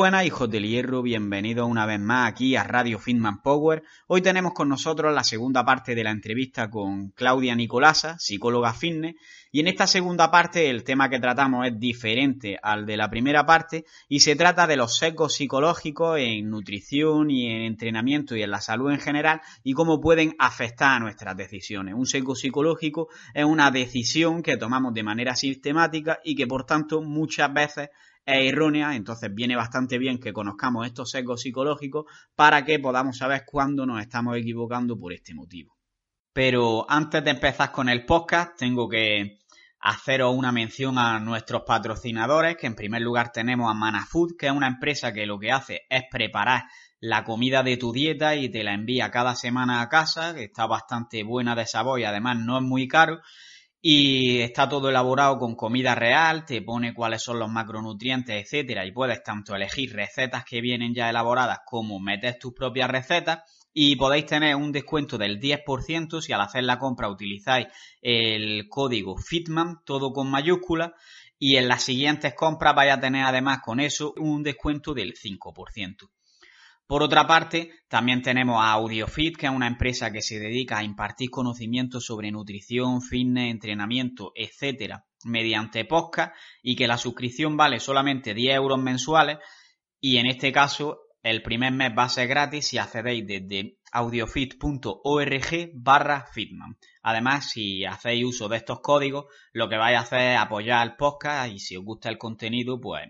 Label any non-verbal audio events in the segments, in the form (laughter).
Buenas, hijos del hierro, bienvenidos una vez más aquí a Radio Fitman Power. Hoy tenemos con nosotros la segunda parte de la entrevista con Claudia Nicolasa, psicóloga fitness, y en esta segunda parte el tema que tratamos es diferente al de la primera parte y se trata de los sesgos psicológicos en nutrición y en entrenamiento y en la salud en general y cómo pueden afectar a nuestras decisiones. Un sesgo psicológico es una decisión que tomamos de manera sistemática y que por tanto muchas veces es errónea, entonces viene bastante bien que conozcamos estos sesgos psicológicos para que podamos saber cuándo nos estamos equivocando por este motivo. Pero antes de empezar con el podcast, tengo que haceros una mención a nuestros patrocinadores, que en primer lugar tenemos a Manafood, que es una empresa que lo que hace es preparar la comida de tu dieta y te la envía cada semana a casa, que está bastante buena de sabor y además no es muy caro. Y está todo elaborado con comida real, te pone cuáles son los macronutrientes, etcétera, y puedes tanto elegir recetas que vienen ya elaboradas como meter tus propias recetas y podéis tener un descuento del 10% si al hacer la compra utilizáis el código FITMAN, todo con mayúscula, y en las siguientes compras vais a tener además con eso un descuento del 5%. Por otra parte, también tenemos a AudioFit, que es una empresa que se dedica a impartir conocimientos sobre nutrición, fitness, entrenamiento, etcétera, mediante podcast y que la suscripción vale solamente 10 euros mensuales y en este caso el primer mes va a ser gratis si accedéis desde audiofit.org barra fitman. Además, si hacéis uso de estos códigos, lo que vais a hacer es apoyar el podcast y si os gusta el contenido, pues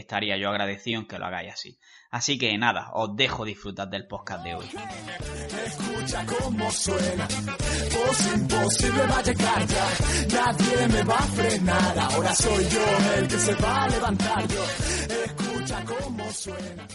estaría yo agradecido en que lo hagáis así. Así que nada, os dejo disfrutar del podcast de hoy. Escucha cómo suena, voz imposible va a llegar ya, nadie me va a frenar, ahora soy yo el que se va a levantar yo, escucha cómo suena.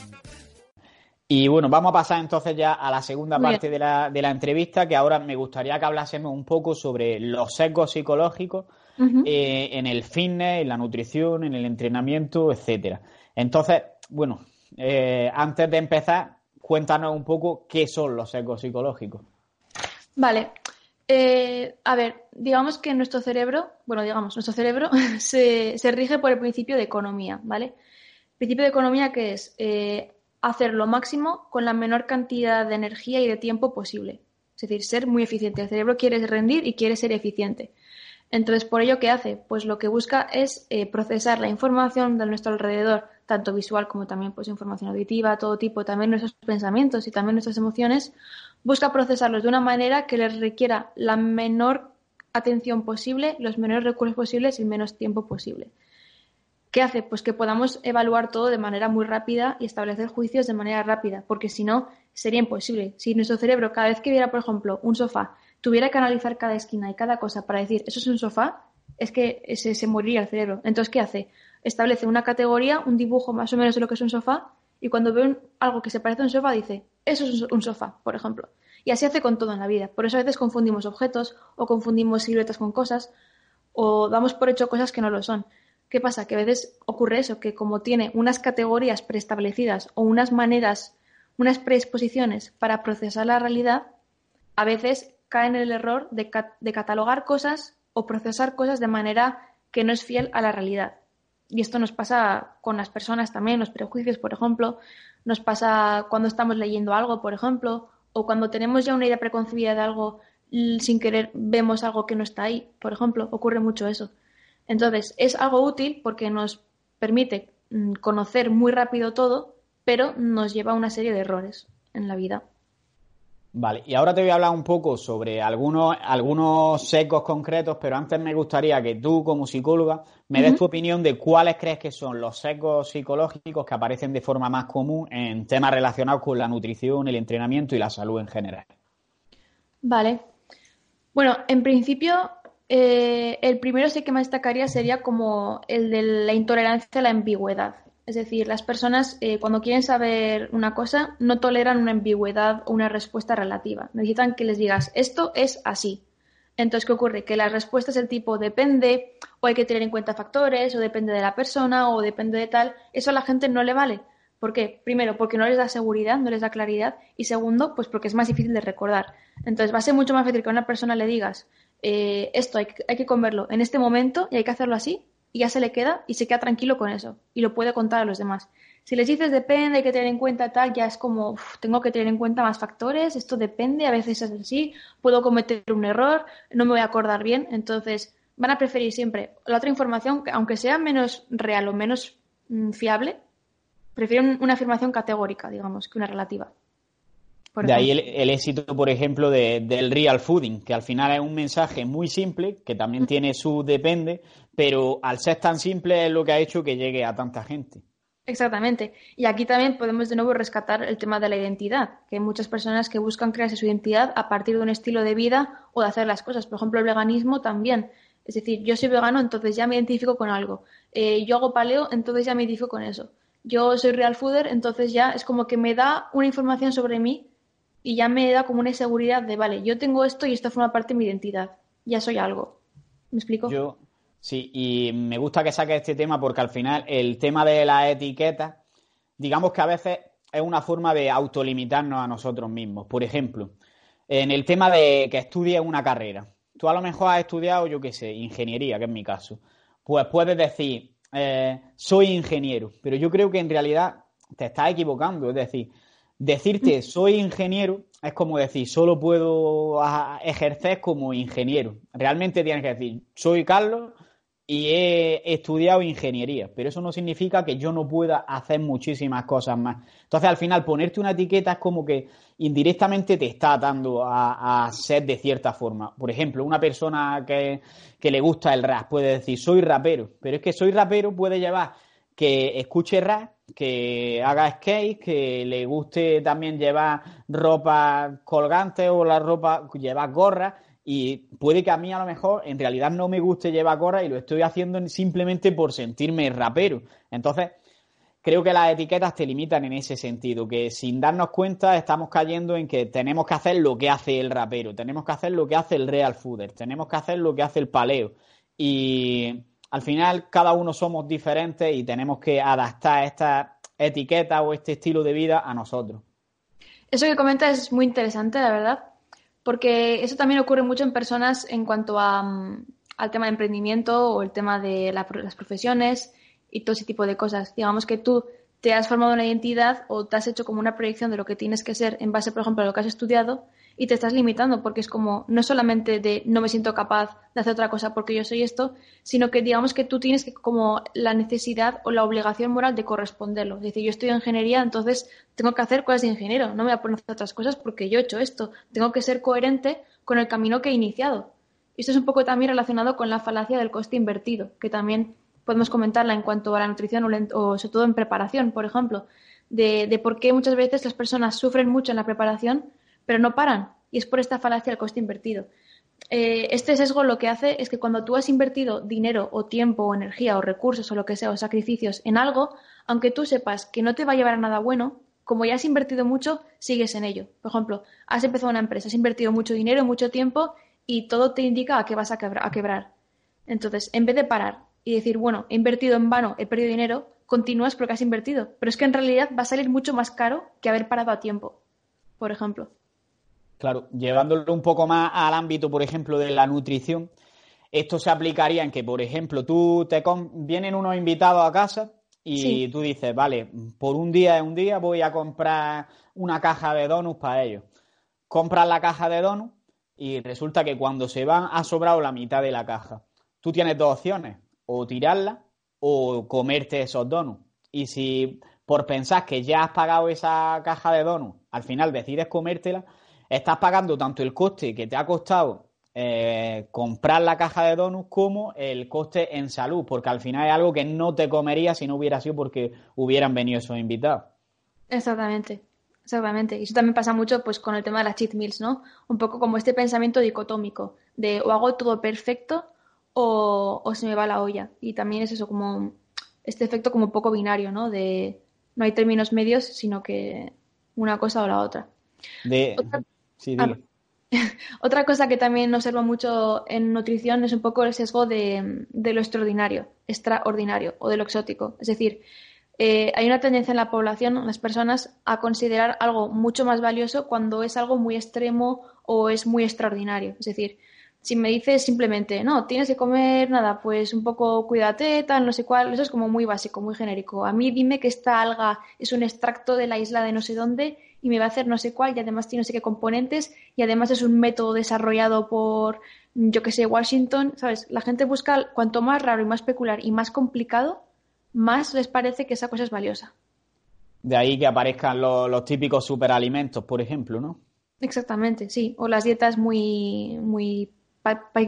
Y bueno, vamos a pasar entonces ya a la segunda parte de la, de la, entrevista, que ahora me gustaría que hablásemos un poco sobre los sesgos psicológicos uh -huh. eh, en el fitness, en la nutrición, en el entrenamiento, etcétera. Entonces, bueno, eh, antes de empezar, cuéntanos un poco qué son los sesgos psicológicos. Vale. Eh, a ver, digamos que nuestro cerebro, bueno, digamos, nuestro cerebro (laughs) se, se, rige por el principio de economía, ¿vale? El principio de economía que es eh, hacer lo máximo con la menor cantidad de energía y de tiempo posible. Es decir, ser muy eficiente. El cerebro quiere rendir y quiere ser eficiente. Entonces, por ello, ¿qué hace? Pues lo que busca es eh, procesar la información de nuestro alrededor, tanto visual como también pues, información auditiva, todo tipo, también nuestros pensamientos y también nuestras emociones, busca procesarlos de una manera que les requiera la menor atención posible, los menores recursos posibles y menos tiempo posible. ¿Qué hace? Pues que podamos evaluar todo de manera muy rápida y establecer juicios de manera rápida, porque si no, sería imposible. Si nuestro cerebro, cada vez que viera, por ejemplo, un sofá, tuviera que analizar cada esquina y cada cosa para decir, eso es un sofá, es que se, se moriría el cerebro. Entonces, ¿qué hace? Establece una categoría, un dibujo más o menos de lo que es un sofá, y cuando ve un, algo que se parece a un sofá, dice, eso es un sofá, por ejemplo. Y así hace con todo en la vida. Por eso a veces confundimos objetos, o confundimos siluetas con cosas, o damos por hecho cosas que no lo son. ¿Qué pasa? Que a veces ocurre eso, que como tiene unas categorías preestablecidas o unas maneras, unas predisposiciones para procesar la realidad, a veces cae en el error de, de catalogar cosas o procesar cosas de manera que no es fiel a la realidad. Y esto nos pasa con las personas también, los prejuicios, por ejemplo, nos pasa cuando estamos leyendo algo, por ejemplo, o cuando tenemos ya una idea preconcebida de algo, sin querer vemos algo que no está ahí, por ejemplo, ocurre mucho eso. Entonces, es algo útil porque nos permite mm, conocer muy rápido todo, pero nos lleva a una serie de errores en la vida. Vale, y ahora te voy a hablar un poco sobre algunos, algunos secos concretos, pero antes me gustaría que tú, como psicóloga, me des tu opinión de cuáles crees que son los secos psicológicos que aparecen de forma más común en temas relacionados con la nutrición, el entrenamiento y la salud en general. Vale. Bueno, en principio, eh, el primero sí que me destacaría sería como el de la intolerancia a la ambigüedad. Es decir, las personas eh, cuando quieren saber una cosa no toleran una ambigüedad o una respuesta relativa. Necesitan que les digas esto es así. Entonces, ¿qué ocurre? Que la respuesta es el tipo depende, o hay que tener en cuenta factores, o depende de la persona, o depende de tal. Eso a la gente no le vale. ¿Por qué? Primero, porque no les da seguridad, no les da claridad. Y segundo, pues porque es más difícil de recordar. Entonces, va a ser mucho más fácil que a una persona le digas eh, esto hay, hay que comerlo en este momento y hay que hacerlo así, y ya se le queda y se queda tranquilo con eso y lo puede contar a los demás. Si les dices depende, hay que tener en cuenta tal, ya es como tengo que tener en cuenta más factores, esto depende, a veces es así, puedo cometer un error, no me voy a acordar bien, entonces van a preferir siempre la otra información, aunque sea menos real o menos mm, fiable, prefieren una afirmación categórica, digamos, que una relativa. De ahí el, éxito, por ejemplo, del real fooding, que al final es un mensaje muy simple, que también tiene su depende, pero al ser tan simple es lo que ha hecho que llegue a tanta gente. Exactamente. Y aquí también podemos de nuevo rescatar el tema de la identidad, que hay muchas personas que buscan crearse su identidad a partir de un estilo de vida o de hacer las cosas. Por ejemplo, el veganismo también. Es decir, yo soy vegano, entonces ya me identifico con algo. Eh, yo hago paleo, entonces ya me identifico con eso. Yo soy real fooder, entonces ya es como que me da una información sobre mí y ya me da como una seguridad de, vale, yo tengo esto y esto forma parte de mi identidad. Ya soy algo. ¿Me explico? Yo, Sí, y me gusta que saques este tema porque al final el tema de la etiqueta, digamos que a veces es una forma de autolimitarnos a nosotros mismos. Por ejemplo, en el tema de que estudies una carrera. Tú a lo mejor has estudiado, yo qué sé, ingeniería, que es mi caso. Pues puedes decir, eh, soy ingeniero, pero yo creo que en realidad te estás equivocando. Es decir, decirte soy ingeniero es como decir, solo puedo ejercer como ingeniero. Realmente tienes que decir, soy Carlos y he estudiado ingeniería, pero eso no significa que yo no pueda hacer muchísimas cosas más. Entonces, al final, ponerte una etiqueta es como que indirectamente te está atando a, ser de cierta forma. Por ejemplo, una persona que, que, le gusta el rap puede decir, soy rapero, pero es que soy rapero puede llevar que escuche rap, que haga skate, que le guste también llevar ropa colgante o la ropa, llevar gorra y puede que a mí a lo mejor en realidad no me guste llevar gorra y lo estoy haciendo simplemente por sentirme rapero. Entonces, creo que las etiquetas te limitan en ese sentido, que sin darnos cuenta estamos cayendo en que tenemos que hacer lo que hace el rapero, tenemos que hacer lo que hace el real fooder, tenemos que hacer lo que hace el paleo. Y al final cada uno somos diferentes y tenemos que adaptar esta etiqueta o este estilo de vida a nosotros. Eso que comentas es muy interesante, la verdad, porque eso también ocurre mucho en personas en cuanto a, mm, al tema de emprendimiento o el tema de las profesiones y todo ese tipo de cosas. Digamos que tú te has formado una identidad o te has hecho como una proyección de lo que tienes que ser en base, por ejemplo, a lo que has estudiado y te estás limitando porque es como no solamente de no me siento capaz de hacer otra cosa porque yo soy esto, sino que digamos que tú tienes como la necesidad o la obligación moral de corresponderlo. Es decir, yo en ingeniería, entonces tengo que hacer cosas de ingeniero, no me voy a poner a hacer otras cosas porque yo he hecho esto. Tengo que ser coherente con el camino que he iniciado. Esto es un poco también relacionado con la falacia del coste invertido, que también podemos comentarla en cuanto a la nutrición o, sobre todo en preparación, por ejemplo, de, de por qué muchas veces las personas sufren mucho en la preparación pero no paran. Y es por esta falacia del coste invertido. Eh, este sesgo lo que hace es que cuando tú has invertido dinero o tiempo o energía o recursos o lo que sea o sacrificios en algo, aunque tú sepas que no te va a llevar a nada bueno, como ya has invertido mucho, sigues en ello. Por ejemplo, has empezado una empresa, has invertido mucho dinero, mucho tiempo y todo te indica a que vas a, a quebrar. Entonces, en vez de parar y decir, bueno, he invertido en vano, he perdido dinero, continúas porque has invertido. Pero es que en realidad va a salir mucho más caro que haber parado a tiempo, por ejemplo. Claro, llevándolo un poco más al ámbito, por ejemplo, de la nutrición, esto se aplicaría en que, por ejemplo, tú te vienen unos invitados a casa y tú dices, vale, por un día es un día voy a comprar una caja de donuts para ellos. Compras la caja de donuts y resulta que cuando se van ha sobrado la mitad de la caja. Tú tienes dos opciones, o tirarla o comerte esos donuts. Y si por pensar que ya has pagado esa caja de donuts, al final decides comértela, estás pagando tanto el coste que te ha costado eh, comprar la caja de donuts como el coste en salud, porque al final es algo que no te comerías si no hubiera sido porque hubieran venido esos invitados. Exactamente, exactamente. Y eso también pasa mucho pues con el tema de las cheat meals, ¿no? Un poco como este pensamiento dicotómico de o hago todo perfecto o, o se me va la olla. Y también es eso como este efecto como un poco binario, ¿no? De no hay términos medios, sino que una cosa o la otra. De... Sí, ah, (laughs) Otra cosa que también observo mucho en nutrición es un poco el sesgo de, lo extraordinario, extraordinario o de lo exótico. Es decir, eh, hay una tendencia en la población, en las personas, a considerar algo mucho más valioso cuando es algo muy extremo o es muy extraordinario. Es decir, si me dices simplemente, no, tienes que comer nada, pues un poco cuídate, tal, no sé cuál, eso es como muy básico, muy genérico. A mí dime que esta alga es un extracto de la isla de no sé dónde y me va a hacer no sé cuál y además tiene no sé qué componentes y además es un método desarrollado por, yo que sé, Washington, ¿sabes? La gente busca cuanto más raro y más peculiar y más complicado, más les parece que esa cosa es valiosa. De ahí que aparezcan los, típicos superalimentos, por ejemplo, ¿no? Exactamente, sí. O las dietas muy, muy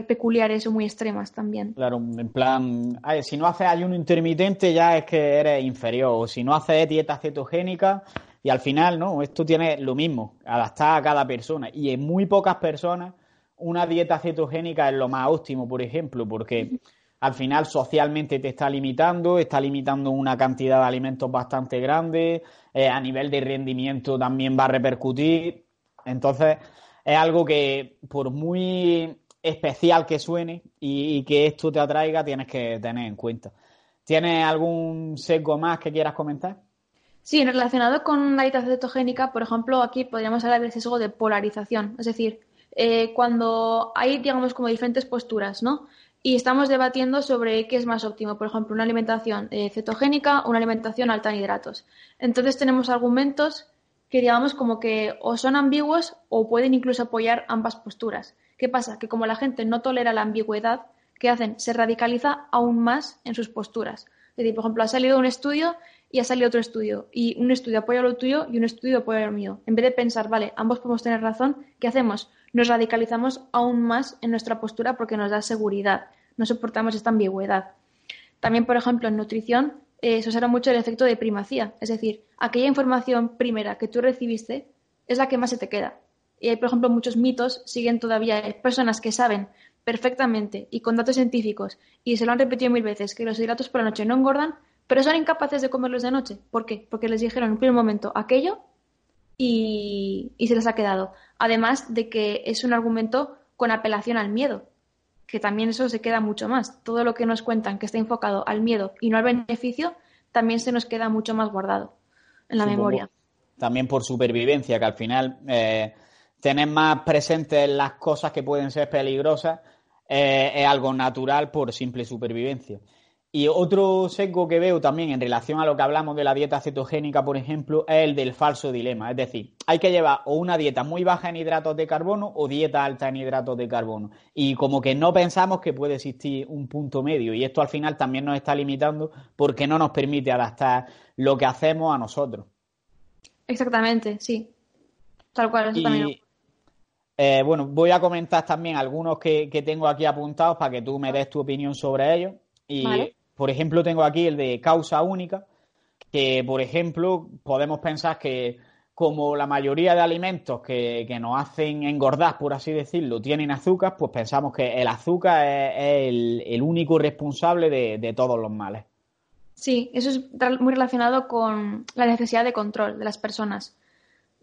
peculiares o muy extremas también. Claro, en plan, si no haces ayuno intermitente ya es que eres inferior, o si no haces dieta cetogénica y al final, ¿no? Esto tiene lo mismo, adaptar a cada persona. Y en muy pocas personas una dieta cetogénica es lo más óptimo, por ejemplo, porque al final socialmente te está limitando, está limitando una cantidad de alimentos bastante grande, eh, a nivel de rendimiento también va a repercutir. Entonces, es algo que por muy especial que suene y, y que esto te atraiga, tienes que tener en cuenta. ¿Tienes algún sesgo más que quieras comentar? Sí, relacionado con la dieta cetogénica, por ejemplo, aquí podríamos hablar del sesgo de polarización. Es decir, eh, cuando hay, digamos, como diferentes posturas, ¿no? Y estamos debatiendo sobre qué es más óptimo, por ejemplo, una alimentación eh, cetogénica o una alimentación alta en hidratos. Entonces tenemos argumentos que, digamos, como que o son ambiguos o pueden incluso apoyar ambas posturas. ¿Qué pasa? Que como la gente no tolera la ambigüedad, ¿qué hacen? Se radicaliza aún más en sus posturas. Es decir, por ejemplo, ha salido un estudio y ha salido otro estudio. Y un estudio apoya lo tuyo y un estudio apoya lo mío. En vez de pensar, vale, ambos podemos tener razón, ¿qué hacemos? Nos radicalizamos aún más en nuestra postura porque nos da seguridad. No soportamos esta ambigüedad. También, por ejemplo, en nutrición eh, se usa mucho el efecto de primacía. Es decir, aquella información primera que tú recibiste es la que más se te queda. Y hay, por ejemplo, muchos mitos, siguen todavía hay personas que saben perfectamente y con datos científicos y se lo han repetido mil veces que los hidratos por la noche no engordan, pero son incapaces de comerlos de noche. ¿Por qué? Porque les dijeron en un primer momento aquello y, se les ha quedado. Además de que es un argumento con apelación al miedo, que también eso se queda mucho más. Todo lo que nos cuentan que está enfocado al miedo y no al beneficio, también se nos queda mucho más guardado en la memoria. También por supervivencia, que al final eh, tener más presentes las cosas que pueden ser peligrosas eh, es algo natural por simple supervivencia. Y otro sesgo que veo también en relación a lo que hablamos de la dieta cetogénica, por ejemplo, es el del falso dilema. Es decir, hay que llevar o una dieta muy baja en hidratos de carbono o dieta alta en hidratos de carbono. Y como que no pensamos que puede existir un punto medio. Y esto al final también nos está limitando porque no nos permite adaptar lo que hacemos a nosotros. Exactamente, sí. Tal cual, eso también. Eh, bueno, voy a comentar también algunos que, tengo aquí apuntados para que tú me des tu opinión sobre ellos. Y por ejemplo, tengo aquí el de causa única, que, por ejemplo, podemos pensar que como la mayoría de alimentos que, nos hacen engordar, por así decirlo, tienen azúcar, pues pensamos que el azúcar es, el, único responsable de, todos los males. Sí, eso es muy relacionado con la necesidad de control de las personas.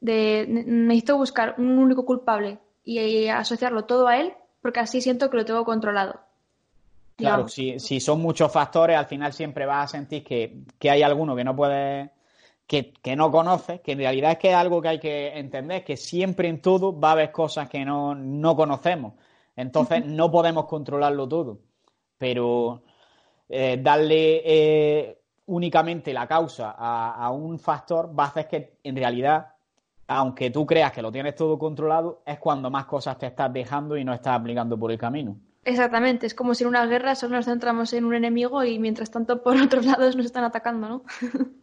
De necesito buscar un único culpable y asociarlo todo a él, porque así siento que lo tengo controlado. Claro, si, si, son muchos factores, al final siempre vas a sentir que, hay alguno que no puede, que, no conoces, que en realidad es que es algo que hay que entender, que siempre en todo va a haber cosas que no, conocemos. Entonces no podemos controlarlo todo, pero eh, darle eh, únicamente la causa a, un factor va a hacer que en realidad, aunque tú creas que lo tienes todo controlado, es cuando más cosas te estás dejando y no estás aplicando por el camino. Exactamente, es como si en una guerra solo nos centramos en un enemigo y mientras tanto por (laughs) otros lados nos están atacando, ¿no? (laughs)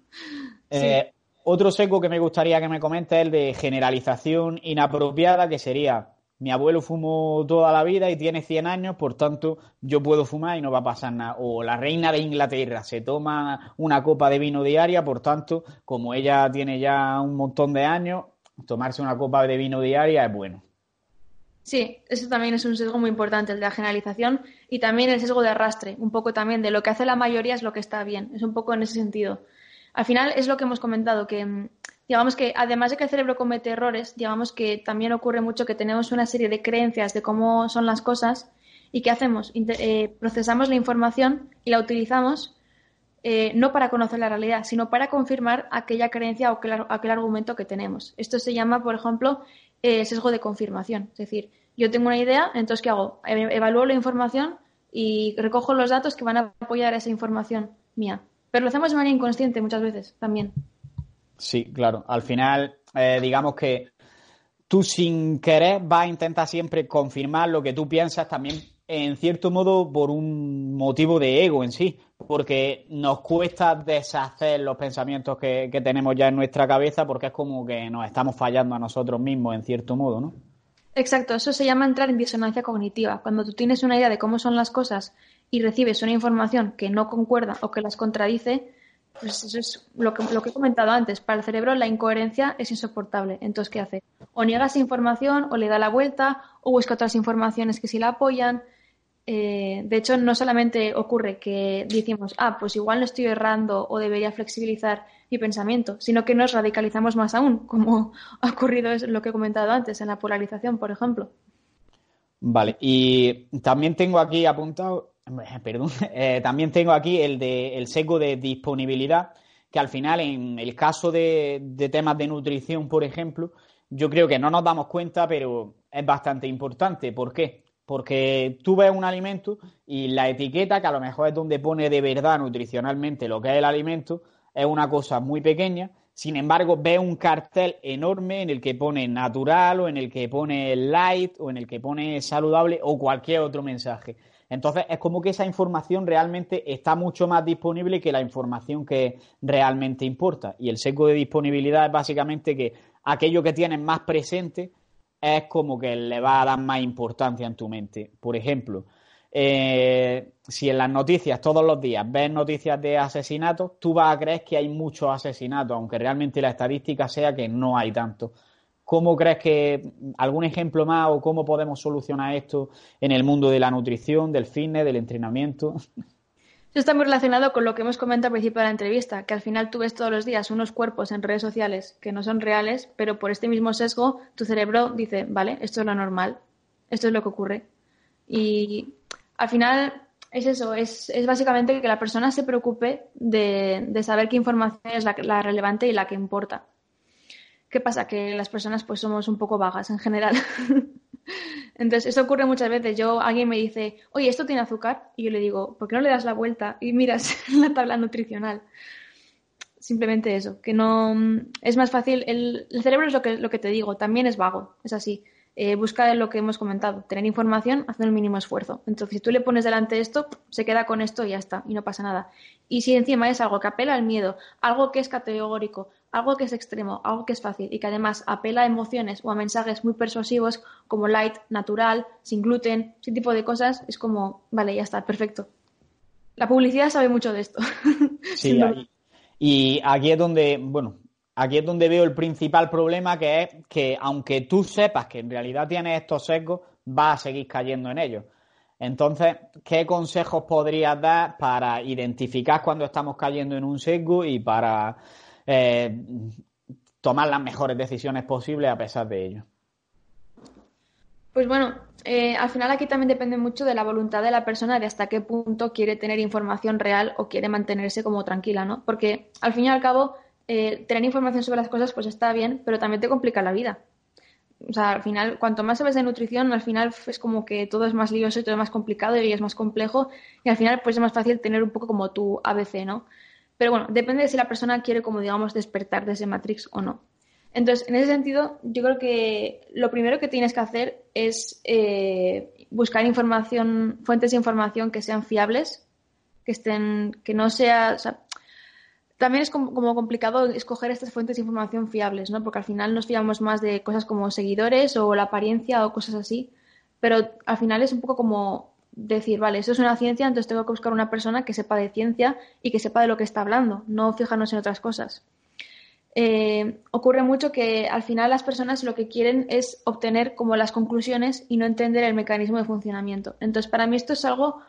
Eh, otro seco que me gustaría que me comente es el de generalización inapropiada, que sería mi abuelo fumó toda la vida y tiene 100 años, por tanto yo puedo fumar y no va a pasar nada. O la reina de Inglaterra se toma una copa de vino diaria, por tanto, como ella tiene ya un montón de años, tomarse una copa de vino diaria es bueno. Sí, eso también es un sesgo muy importante, el de la generalización y también el sesgo de arrastre, un poco también de lo que hace la mayoría es lo que está bien, es un poco en ese sentido. Al final es lo que hemos comentado, que mm, digamos que además de que el cerebro comete errores, digamos que también ocurre mucho que tenemos una serie de creencias de cómo son las cosas y ¿qué hacemos? Eh, procesamos la información y la utilizamos eh, no para conocer la realidad, sino para confirmar aquella creencia o aquel, argumento que tenemos. Esto se llama, por ejemplo, eh, sesgo de confirmación. Es decir, yo tengo una idea, entonces ¿qué hago? Evalúo la información y recojo los datos que van a apoyar esa información mía. Pero lo hacemos de manera inconsciente muchas veces también. Sí, claro. Al final, eh, digamos que tú sin querer vas a intentar siempre confirmar lo que tú piensas también, en cierto modo, por un motivo de ego en sí, porque nos cuesta deshacer los pensamientos que, que tenemos ya en nuestra cabeza, porque es como que nos estamos fallando a nosotros mismos, en cierto modo, ¿no? Exacto, eso se llama entrar en disonancia cognitiva. Cuando tú tienes una idea de cómo son las cosas y recibes una información que no concuerda o que las contradice, pues eso es lo que, lo que he comentado antes. Para el cerebro la incoherencia es insoportable. Entonces, ¿qué hace? O niega esa información, o le da la vuelta, o busca otras informaciones que sí la apoyan. Eh, de hecho, no solamente ocurre que decimos, ah, pues igual no estoy errando o debería flexibilizar mi pensamiento, sino que nos radicalizamos más aún, (laughs) como ha ocurrido es lo que he comentado antes en la polarización, por ejemplo. Vale, y también tengo aquí apuntado (laughs) Perdón, eh, también tengo aquí el de el seco de disponibilidad, que al final, en el caso de, temas de nutrición, por ejemplo, yo creo que no nos damos cuenta, pero es bastante importante. ¿Por qué? Porque tú ves un alimento y la etiqueta, que a lo mejor es donde pone de verdad nutricionalmente lo que es el alimento, es una cosa muy pequeña. Sin embargo, ves un cartel enorme en el que pone natural o en el que pone light o en el que pone saludable o cualquier otro mensaje. Entonces, es como que esa información realmente está mucho más disponible que la información que realmente importa. Y el seco de disponibilidad es básicamente que aquello que tienes más presente es como que le va a dar más importancia en tu mente. Por ejemplo, eh, si en las noticias todos los días ves noticias de asesinatos, tú vas a creer que hay muchos asesinatos, aunque realmente la estadística sea que no hay tantos. ¿Cómo crees que algún ejemplo más o cómo podemos solucionar esto en el mundo de la nutrición, del fitness, del entrenamiento? (laughs) Esto está muy relacionado con lo que hemos comentado al principio de la entrevista, que al final tú ves todos los días unos cuerpos en redes sociales que no son reales, pero por este mismo sesgo tu cerebro dice, vale, esto es lo normal, esto es lo que ocurre. Y al final es eso, es, básicamente que la persona se preocupe de, saber qué información es la relevante y la que importa. ¿Qué pasa? Que las personas pues somos un poco vagas en general. (laughs) Entonces, eso ocurre muchas veces. Yo, alguien me dice, oye, ¿esto tiene azúcar? Y yo le digo, ¿por qué no le das la vuelta y miras (laughs) la tabla nutricional? Simplemente eso, que no... Es más fácil, el, cerebro es lo que, lo que te digo, también es vago, es así. Eh, busca lo que hemos comentado, tener información, hacer el mínimo esfuerzo. Entonces, si tú le pones delante esto, se queda con esto y ya está, y no pasa nada. Y si encima es algo que apela al miedo, algo que es categórico, algo que es extremo, algo que es fácil y que además apela a emociones o a mensajes muy persuasivos como light, natural, sin gluten, ese tipo de cosas, es como, vale, ya está, perfecto. La publicidad sabe mucho de esto. (laughs) Sí, y aquí es donde, bueno, aquí es donde veo el principal problema que es que aunque tú sepas que en realidad tienes estos sesgos, vas a seguir cayendo en ellos. Entonces, ¿qué consejos podrías dar para identificar cuando estamos cayendo en un sesgo y para eh, tomar las mejores decisiones posibles a pesar de ello. Pues bueno, eh, al final aquí también depende mucho de la voluntad de la persona de hasta qué punto quiere tener información real o quiere mantenerse como tranquila, ¿no? Porque al fin y al cabo, eh, tener información sobre las cosas pues está bien, pero también te complica la vida. o sea, al final, cuanto más sabes de nutrición, al final es como que todo es más lioso y todo es más complicado y es más complejo y al final pues es más fácil tener un poco como tu ABC, ¿no? Pero bueno, depende de si la persona quiere como digamos despertar de ese Matrix o no. Entonces, en ese sentido, yo creo que lo primero que tienes que hacer es eh, buscar información, fuentes de información que sean fiables, que estén, que no sea, sea también es como, complicado escoger estas fuentes de información fiables, ¿no? Porque al final nos fiamos más de cosas como seguidores o la apariencia o cosas así, pero al final es un poco como decir, vale, eso es una ciencia, entonces tengo que buscar una persona que sepa de ciencia y que sepa de lo que está hablando, no fijarnos en otras cosas. Eh, ocurre mucho que al final las personas lo que quieren es obtener como las conclusiones y no entender el mecanismo de funcionamiento. Entonces, para mí esto es algo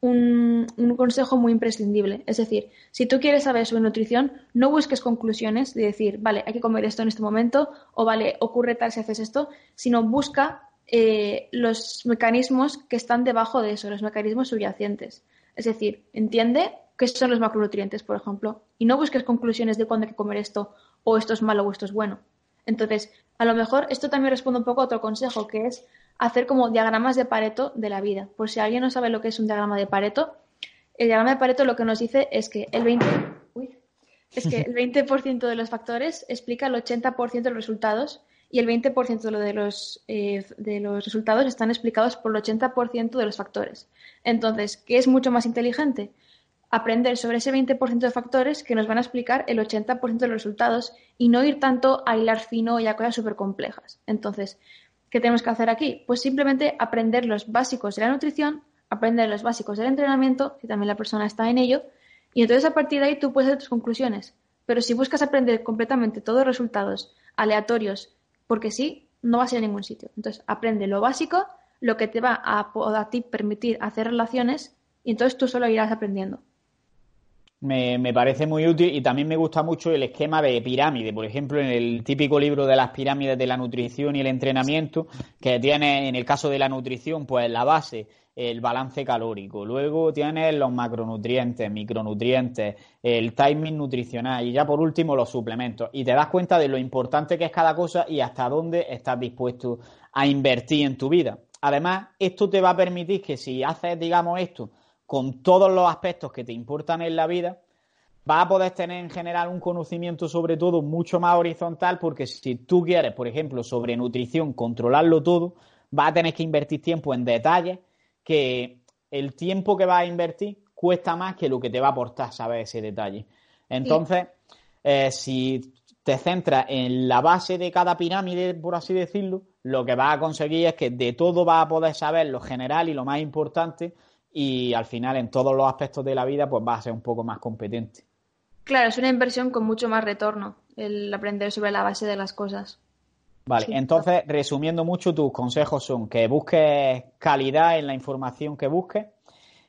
un, consejo muy imprescindible. Es decir, si tú quieres saber sobre nutrición, no busques conclusiones de decir, vale, hay que comer esto en este momento o vale, ocurre tal si haces esto, sino busca eh, los mecanismos que están debajo de eso, los mecanismos subyacentes. Es decir, entiende qué son los macronutrientes, por ejemplo, y no busques conclusiones de cuándo hay que comer esto o esto es malo o esto es bueno. Entonces, a lo mejor esto también responde un poco a otro consejo, que es hacer como diagramas de Pareto de la vida. Por si alguien no sabe lo que es un diagrama de Pareto, el diagrama de Pareto lo que nos dice es que el 20, es que el (laughs) 20% de los factores explica el 80% de los resultados y el 20% de los, eh, de los resultados están explicados por el 80% de los factores. Entonces, ¿qué es mucho más inteligente? Aprender sobre ese 20% de factores que nos van a explicar el 80% de los resultados y no ir tanto a hilar fino y a cosas súper complejas. Entonces, ¿Qué tenemos que hacer aquí? Pues simplemente aprender los básicos de la nutrición, aprender los básicos del entrenamiento, si también la persona está en ello, y entonces a partir de ahí tú puedes hacer tus conclusiones. Pero si buscas aprender completamente todos los resultados aleatorios, porque sí, no vas a ir a ningún sitio. Entonces, aprende lo básico, lo que te va a, ti permitir hacer relaciones, y entonces tú solo irás aprendiendo. Me, me, parece muy útil y también me gusta mucho el esquema de pirámide. Por ejemplo, en el típico libro de las pirámides de la nutrición y el entrenamiento, que tiene en el caso de la nutrición, pues la base, el balance calórico. Luego tienes los macronutrientes, micronutrientes, el timing nutricional y ya por último los suplementos. Y te das cuenta de lo importante que es cada cosa y hasta dónde estás dispuesto a invertir en tu vida. Además, esto te va a permitir que si haces, digamos, esto con todos los aspectos que te importan en la vida, vas a poder tener en general un conocimiento sobre todo mucho más horizontal porque si tú quieres, por ejemplo, sobre nutrición, controlarlo todo, vas a tener que invertir tiempo en detalles que el tiempo que vas a invertir cuesta más que lo que te va a aportar saber ese detalle. Entonces, eh, si te centras en la base de cada pirámide, por así decirlo, lo que vas a conseguir es que de todo vas a poder saber lo general y lo más importante y al final en todos los aspectos de la vida pues vas a ser un poco más competente. Claro, es una inversión con mucho más retorno el aprender sobre la base de las cosas. Vale, entonces, resumiendo mucho, tus consejos son que busques calidad en la información que busques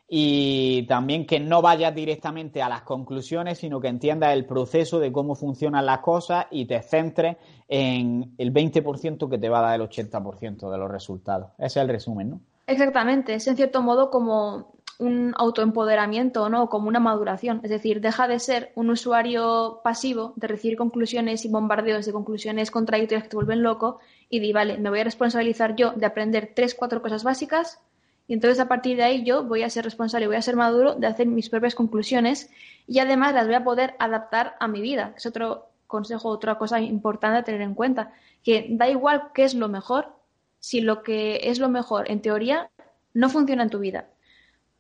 y también que no vayas directamente a las conclusiones, sino que entiendas el proceso de cómo funcionan las cosas y te centres en el 20% que te va a dar el 80% de los resultados. Ese es el resumen, ¿no? Exactamente, es en cierto modo como un autoempoderamiento, ¿no? Como una maduración. Es decir, deja de ser un usuario pasivo, de recibir conclusiones y bombardeos de conclusiones contradictorias que te vuelven loco, y di, vale, me voy a responsabilizar yo de aprender tres, cuatro cosas básicas, y entonces a partir de ahí yo voy a ser responsable, voy a ser maduro de hacer mis propias conclusiones, y además las voy a poder adaptar a mi vida. Es otro consejo, otra cosa importante a tener en cuenta, que da igual qué es lo mejor, si lo que es lo mejor en teoría no funciona en tu vida.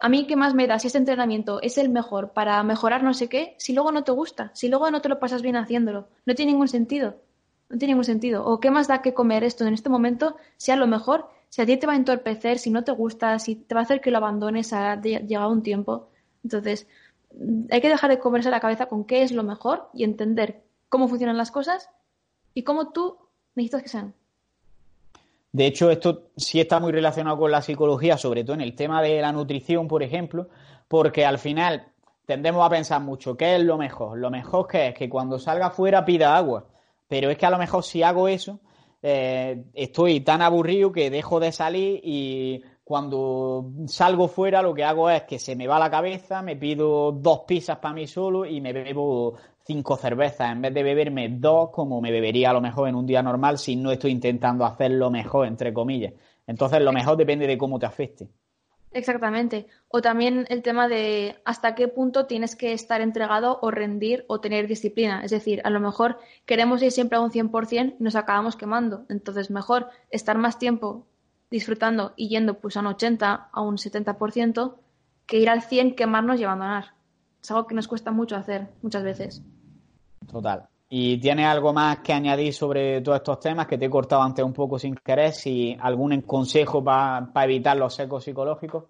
A mí, ¿qué más me da si este entrenamiento es el mejor para mejorar no sé qué, si luego no te gusta, si luego no te lo pasas bien haciéndolo? No tiene ningún sentido. No tiene ningún sentido. ¿O qué más da que comer esto en este momento sea lo mejor? Si a ti te va a entorpecer, si no te gusta, si te va a hacer que lo abandones a llegado un tiempo. Entonces, hay que dejar de comerse la cabeza con qué es lo mejor y entender cómo funcionan las cosas y cómo tú necesitas que sean. De hecho, esto sí está muy relacionado con la psicología, sobre todo en el tema de la nutrición, por ejemplo, porque al final tendemos a pensar mucho, ¿qué es lo mejor? Lo mejor que es que cuando salga fuera pida agua, pero es que a lo mejor si hago eso, eh, estoy tan aburrido que dejo de salir y cuando salgo fuera lo que hago es que se me va la cabeza, me pido dos pizzas para mí solo y me bebo cinco cervezas en vez de beberme dos como me bebería a lo mejor en un día normal si no estoy intentando hacerlo mejor, entre comillas. Entonces lo mejor depende de cómo te afecte. Exactamente. O también el tema de hasta qué punto tienes que estar entregado o rendir o tener disciplina. Es decir, a lo mejor queremos ir siempre a un 100% y nos acabamos quemando. Entonces, mejor estar más tiempo disfrutando y yendo pues a un 80, a un 70%, que ir al 100, quemarnos y abandonar. Es algo que nos cuesta mucho hacer muchas veces. Total. ¿Y tienes algo más que añadir sobre todos estos temas que te he cortado antes un poco sin querer? Si algún consejo para evitar los secos psicológicos.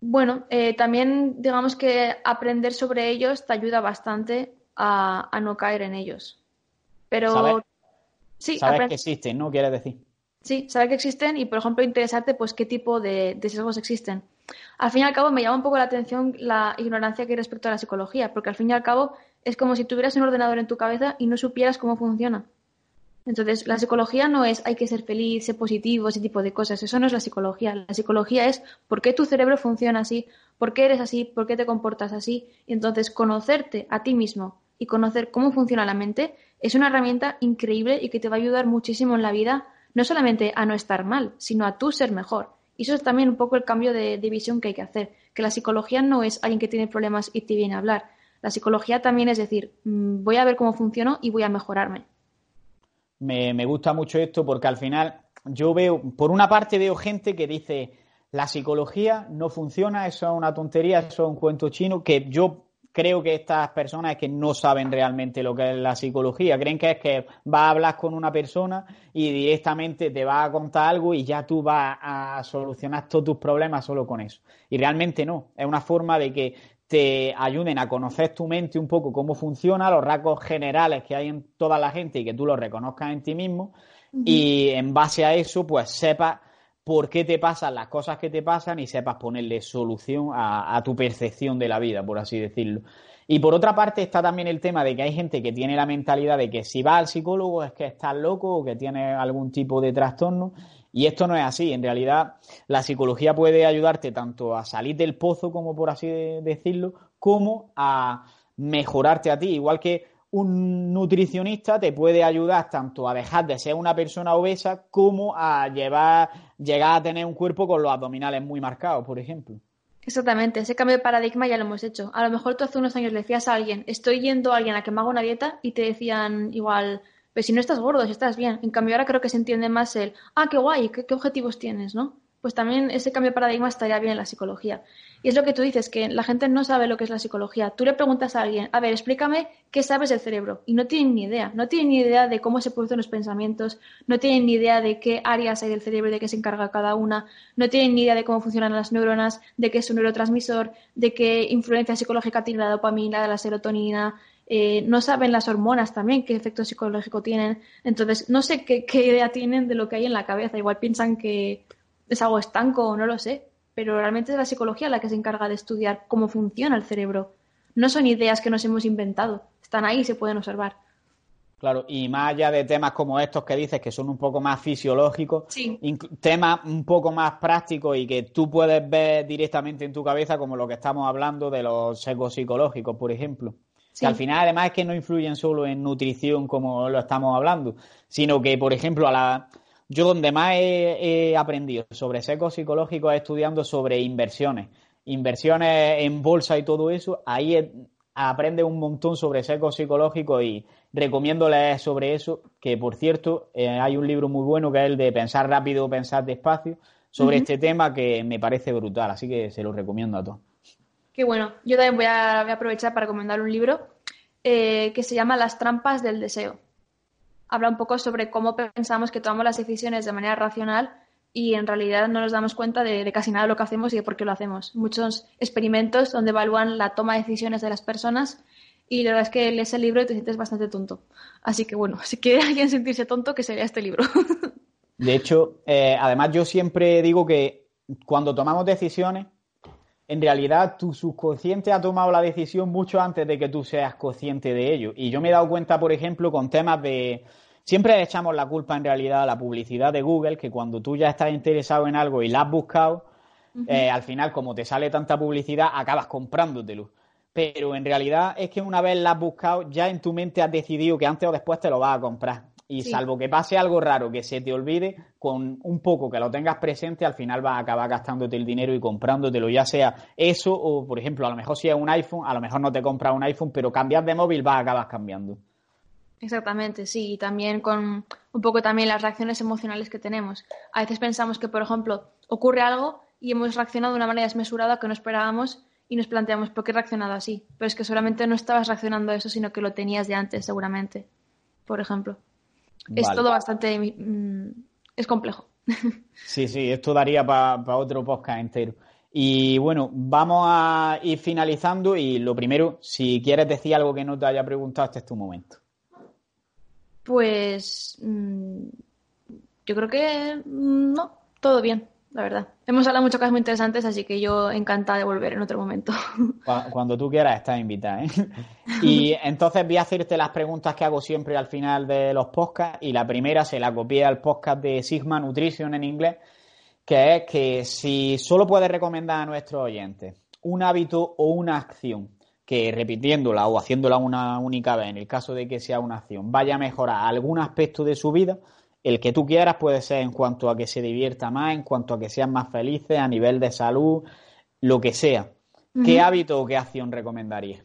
Bueno, eh, también digamos que aprender sobre ellos te ayuda bastante a, no caer en ellos. Pero sí, sabes que existen, ¿no? Quieres decir. Sí, saber que existen y, por ejemplo, interesarte pues qué tipo de, de sesgos existen. Al fin y al cabo, me llama un poco la atención la ignorancia que hay respecto a la psicología, porque al fin y al cabo es como si tuvieras un ordenador en tu cabeza y no supieras cómo funciona. Entonces, la psicología no es hay que ser feliz, ser positivo, ese tipo de cosas. Eso no es la psicología. La psicología es por qué tu cerebro funciona así, por qué eres así, por qué te comportas así. Y entonces, conocerte a ti mismo y conocer cómo funciona la mente es una herramienta increíble y que te va a ayudar muchísimo en la vida, no solamente a no estar mal, sino a tú ser mejor. Y eso es también un poco el cambio de, de visión que hay que hacer. Que la psicología no es alguien que tiene problemas y te viene a hablar la psicología también es decir, mm, voy a ver cómo funciono y voy a mejorarme. Me, me gusta mucho esto porque al final yo veo, por una parte veo gente que dice, la psicología no funciona, eso es una tontería, eso es un cuento chino, que yo creo que estas personas es que no saben realmente lo que es la psicología. Creen que es que vas a hablar con una persona y directamente te va a contar algo y ya tú vas a solucionar todos tus problemas solo con eso. Y realmente no. Es una forma de que te ayuden a conocer tu mente un poco cómo funciona, los rasgos generales que hay en toda la gente y que tú los reconozcas en ti mismo y en base a eso pues sepas por qué te pasan las cosas que te pasan y sepas ponerle solución a, tu percepción de la vida, por así decirlo. Y por otra parte está también el tema de que hay gente que tiene la mentalidad de que si va al psicólogo es que estás loco o que tiene algún tipo de trastorno y esto no es así. En realidad, la psicología puede ayudarte tanto a salir del pozo, como por así decirlo, como a mejorarte a ti. Igual que un nutricionista te puede ayudar tanto a dejar de ser una persona obesa como a llevar, llegar a tener un cuerpo con los abdominales muy marcados, por ejemplo. Exactamente, ese cambio de paradigma ya lo hemos hecho. A lo mejor tú hace unos años le decías a alguien, estoy yendo a alguien a que me haga una dieta y te decían igual, pero si no estás gordo, si estás bien. En cambio, ahora creo que se entiende más el, ah, qué guay, qué, objetivos tienes, ¿no? Pues también ese cambio de paradigma estaría bien en la psicología. Y es lo que tú dices, que la gente no sabe lo que es la psicología. Tú le preguntas a alguien, a ver, explícame qué sabes del cerebro. Y no tienen ni idea. No tienen ni idea de cómo se producen los pensamientos, no tienen ni idea de qué áreas hay del cerebro, de qué se encarga cada una, no tienen ni idea de cómo funcionan las neuronas, de qué es un neurotransmisor, de qué influencia psicológica tiene la dopamina, la serotonina, eh, no saben las hormonas también qué efecto psicológico tienen. Entonces, no sé qué, idea tienen de lo que hay en la cabeza. Igual piensan que es algo estanco o no lo sé, pero realmente es la psicología la que se encarga de estudiar cómo funciona el cerebro. No son ideas que nos hemos inventado, están ahí y se pueden observar. Claro, y más allá de temas como estos que dices que son un poco más fisiológicos, temas un poco más prácticos y que tú puedes ver directamente en tu cabeza, como lo que estamos hablando de los secos psicológicos, por ejemplo. Que al final, además, es que no influyen solo en nutrición, como lo estamos hablando, sino que, por ejemplo, a la, yo donde más he, aprendido sobre seco psicológico es estudiando sobre inversiones. Inversiones en bolsa y todo eso, ahí aprende un montón sobre seco psicológico y recomiendo leer sobre eso, que por cierto, eh, hay un libro muy bueno que es el de Pensar rápido, pensar despacio, sobre este tema que me parece brutal, así que se lo recomiendo a todos. Qué bueno. Yo también voy a, aprovechar para recomendar un libro eh, que se llama Las trampas del deseo. Habla un poco sobre cómo pensamos que tomamos las decisiones de manera racional y en realidad no nos damos cuenta de, casi nada de lo que hacemos y de por qué lo hacemos. Muchos experimentos donde evalúan la toma de decisiones de las personas y la verdad es que lees el libro y te sientes bastante tonto. Así que bueno, si quiere (laughs) alguien sentirse tonto, que sería este libro. (laughs) De hecho, eh, además yo siempre digo que cuando tomamos decisiones en realidad tu subconsciente ha tomado la decisión mucho antes de que tú seas consciente de ello. Y yo me he dado cuenta, por ejemplo, con temas de... Siempre le echamos la culpa en realidad a la publicidad de Google, que cuando tú ya estás interesado en algo y la has buscado, eh, al final, como te sale tanta publicidad, acabas comprándotelo. pero en realidad es que una vez la has buscado, ya en tu mente has decidido que antes o después te lo vas a comprar. Y salvo que pase algo raro, que se te olvide, con un poco que lo tengas presente, al final vas a acabar gastándote el dinero y comprándotelo, ya sea eso o, por ejemplo, a lo mejor si es un iPhone, a lo mejor no te compras un iPhone, pero cambiar de móvil vas a acabar cambiando. Exactamente, sí, y también con un poco también las reacciones emocionales que tenemos. A veces pensamos que, por ejemplo, ocurre algo y hemos reaccionado de una manera desmesurada que no esperábamos y nos planteamos por qué he reaccionado así. Pero es que solamente no estabas reaccionando a eso, sino que lo tenías de antes, seguramente. Por ejemplo. Es todo bastante... Mm, es complejo. (laughs) Sí, sí, esto daría para otro podcast entero. Y bueno, vamos a ir finalizando y lo primero, si quieres decir algo que no te haya preguntado, este es tu momento. Pues mm, yo creo que mm, no, todo bien la verdad. Hemos hablado muchas cosas muy interesantes, así que yo encantada de volver en otro momento. (laughs) Cuando tú quieras, estás invitada. ¿eh? (laughs) Y entonces voy a hacerte las preguntas que hago siempre al final de los podcasts. Y la primera se la copié al podcast de Sigma Nutrition en inglés, que es que si solo puedes recomendar a nuestros oyentes un hábito o una acción que repitiéndola o haciéndola una única vez, en el caso de que sea una acción, vaya a mejorar algún aspecto de su vida, el que tú quieras puede ser en cuanto a que se divierta más, en cuanto a que sean más felices, a nivel de salud, lo que sea. ¿Qué hábito o qué acción recomendarías?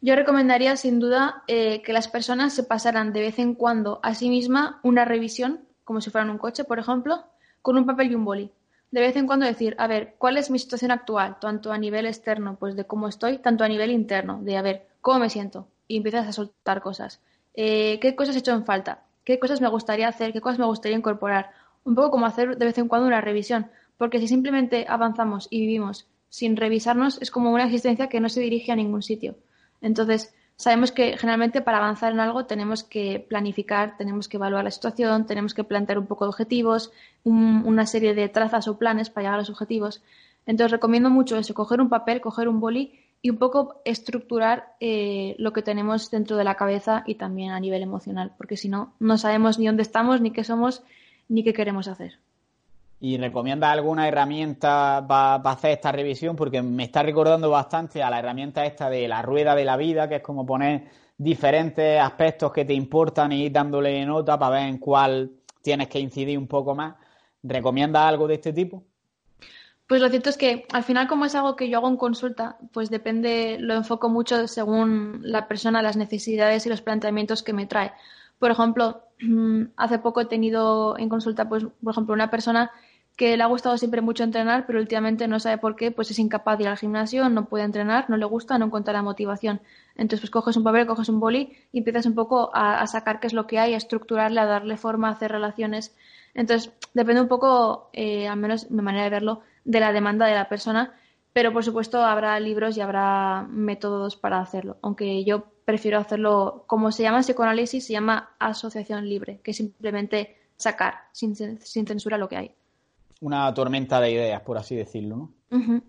Yo recomendaría sin duda eh, que las personas se pasaran de vez en cuando a sí misma una revisión, como si fueran un coche, por ejemplo, con un papel y un boli. De vez en cuando decir, a ver, ¿cuál es mi situación actual? Tanto a nivel externo, pues de cómo estoy, tanto a nivel interno, de a ver, ¿cómo me siento? Y empiezas a soltar cosas. Eh, ¿Qué cosas he hecho en falta? Qué cosas me gustaría hacer, qué cosas me gustaría incorporar. Un poco como hacer de vez en cuando una revisión, porque si simplemente avanzamos y vivimos sin revisarnos, es como una existencia que no se dirige a ningún sitio. Entonces, sabemos que generalmente para avanzar en algo tenemos que planificar, tenemos que evaluar la situación, tenemos que plantear un poco de objetivos, una serie de trazas o planes para llegar a los objetivos. Entonces, recomiendo mucho eso, coger un papel, coger un boli y un poco estructurar eh, lo que tenemos dentro de la cabeza y también a nivel emocional, porque si no, no sabemos ni dónde estamos, ni qué somos, ni qué queremos hacer. ¿Y recomienda alguna herramienta para hacer esta revisión? Porque me está recordando bastante a la herramienta esta de la rueda de la vida, que es como poner diferentes aspectos que te importan y ir dándole nota para ver en cuál tienes que incidir un poco más. ¿Recomienda algo de este tipo? Pues lo cierto es que al final, como es algo que yo hago en consulta, pues depende, lo enfoco mucho según la persona, las necesidades y los planteamientos que me trae. Por ejemplo, (clears throat) hace poco he tenido en consulta, pues, por ejemplo, una persona que le ha gustado siempre mucho entrenar, pero últimamente no sabe por qué, pues es incapaz de ir al gimnasio, no puede entrenar, no le gusta, no encuentra la motivación. Entonces, pues coges un papel, coges un boli y empiezas un poco a, sacar qué es lo que hay, a estructurarle, a darle forma, a hacer relaciones. Entonces, depende un poco, eh, al menos mi manera de verlo, de la demanda de la persona, pero por supuesto habrá libros y habrá métodos para hacerlo, aunque yo prefiero hacerlo como se llama psicoanálisis, se llama asociación libre, que es simplemente sacar sin, censura lo que hay. Una tormenta de ideas, por así decirlo, ¿no?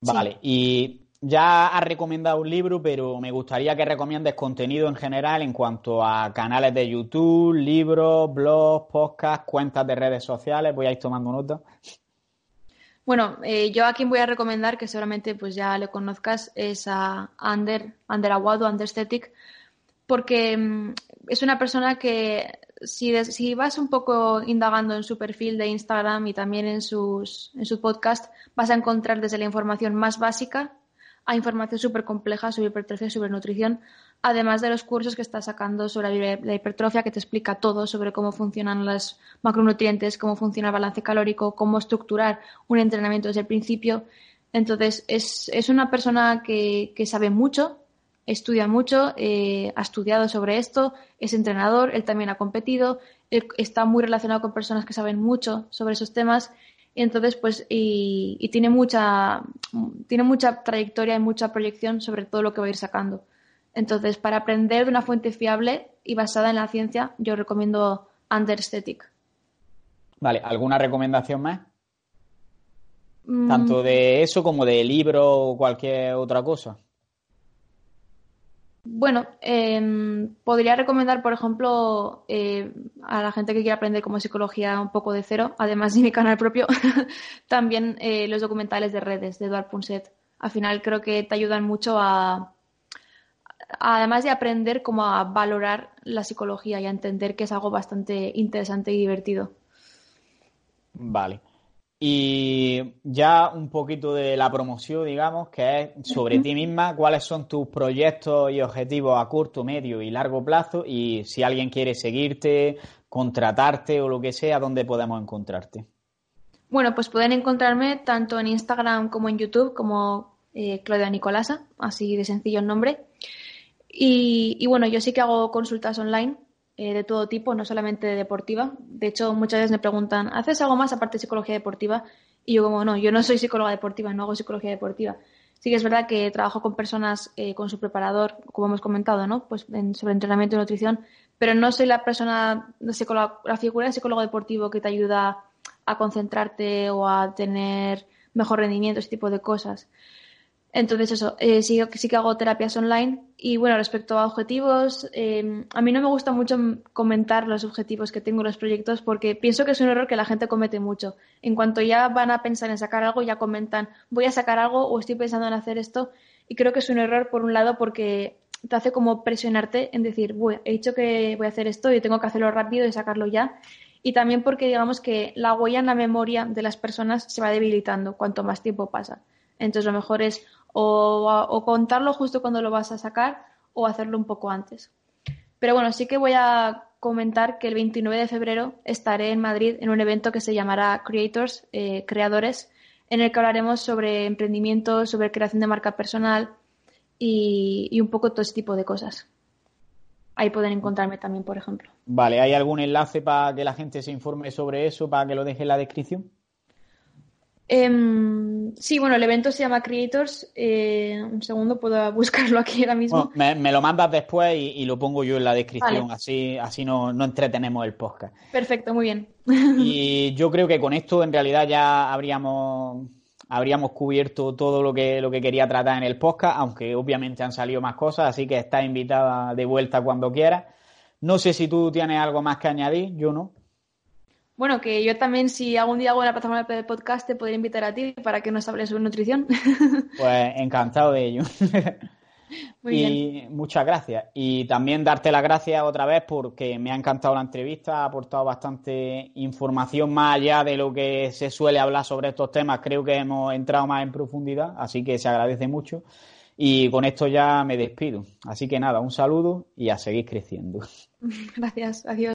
Vale, y ya has recomendado un libro, pero me gustaría que recomiendes contenido en general en cuanto a canales de YouTube, libros, blogs, podcasts, cuentas de redes sociales. Voy a ir tomando nota. Bueno, eh, yo a quien voy a recomendar, que seguramente pues ya le conozcas, es a Ander, Ander Aguado, Ander Aesthetic, porque mm, es una persona que si, si, vas un poco indagando en su perfil de Instagram y también en, sus, en su podcast, vas a encontrar desde la información más básica a información súper compleja sobre hipertrofia sobre nutrición, además de los cursos que está sacando sobre la hipertrofia, que te explica todo sobre cómo funcionan los macronutrientes, cómo funciona el balance calórico, cómo estructurar un entrenamiento desde el principio. Entonces, es, es una persona que, que, sabe mucho, estudia mucho, eh, ha estudiado sobre esto, es entrenador, él también ha competido, está muy relacionado con personas que saben mucho sobre esos temas y entonces, pues, y, tiene mucha, tiene mucha trayectoria y mucha proyección sobre todo lo que va a ir sacando. Entonces, para aprender de una fuente fiable y basada en la ciencia, yo recomiendo Underesthetic. Vale, ¿alguna recomendación más? Mm. Tanto de eso como de libro o cualquier otra cosa. Bueno, em, podría recomendar, por ejemplo, eh, a la gente que quiera aprender como psicología un poco de cero, además de mi canal propio, (laughs) también eh, los documentales de redes de Eduard Punset. Al final creo que te ayudan mucho a, además de aprender cómo a valorar la psicología y a entender que es algo bastante interesante y divertido. Vale. Y ya un poquito de la promoción, digamos, que es sobre ti misma, cuáles son tus proyectos y objetivos a corto, medio y largo plazo y si alguien quiere seguirte, contratarte o lo que sea, ¿dónde podemos encontrarte? Bueno, pues pueden encontrarme tanto en Instagram como en YouTube como eh, Claudia Nicolasa, así de sencillo el nombre. Y, y, bueno, yo sí que hago consultas online eh, de todo tipo, no solamente de deportiva. De hecho, muchas veces me preguntan, ¿haces algo más aparte de psicología deportiva? Y yo como, no, yo no soy psicóloga deportiva, no hago psicología deportiva. Sí que es verdad que trabajo con personas eh, con su preparador, como hemos comentado, ¿no? Pues sobre entrenamiento y nutrición, pero no soy la persona, la figura de psicólogo deportivo que te ayuda a concentrarte o a tener mejor rendimiento, ese tipo de cosas. Entonces, eso, eh, sí, sí, que hago terapias online. Y bueno, respecto a objetivos, eh, a mí no me gusta mucho comentar los objetivos que tengo en los proyectos porque pienso que es un error que la gente comete mucho. En cuanto ya van a pensar en sacar algo, ya comentan, voy a sacar algo o estoy pensando en hacer esto. Y creo que es un error, por un lado, porque te hace como presionarte en decir, bueno, he dicho que voy a hacer esto y tengo que hacerlo rápido y sacarlo ya. Y también porque digamos que la huella en la memoria de las personas se va debilitando cuanto más tiempo pasa. Entonces lo mejor es o, contarlo justo cuando lo vas a sacar o hacerlo un poco antes. Pero bueno, sí que voy a comentar que el 29 de febrero estaré en Madrid en un evento que se llamará Creators, eh, Creadores, en el que hablaremos sobre emprendimiento, sobre creación de marca personal y, y un poco todo ese tipo de cosas. Ahí pueden encontrarme también, por ejemplo. Vale, ¿hay algún enlace para que la gente se informe sobre eso, para que lo deje en la descripción? Em, sí, bueno, el evento se llama Creators. Eh, un segundo, puedo buscarlo aquí ahora mismo. me, lo mandas después y, lo pongo yo en la descripción, así, así no, entretenemos el podcast. Perfecto, muy bien. Y yo creo que con esto en realidad ya habríamos, habríamos cubierto todo lo que, lo que quería tratar en el podcast, aunque obviamente han salido más cosas, así que estás invitada de vuelta cuando quieras. No sé si tú tienes algo más que añadir, yo no. Bueno, que yo también, si algún día hago la plataforma de podcast, te podría invitar a ti para que nos hables sobre nutrición. (laughs) Pues encantado de ello. (laughs) Muy y muchas gracias. Y también darte las gracias otra vez porque me ha encantado la entrevista, ha aportado bastante información más allá de lo que se suele hablar sobre estos temas. Creo que hemos entrado más en profundidad, así que se agradece mucho. Y con esto ya me despido. Así que nada, un saludo y a seguir creciendo. (laughs) Gracias, adiós.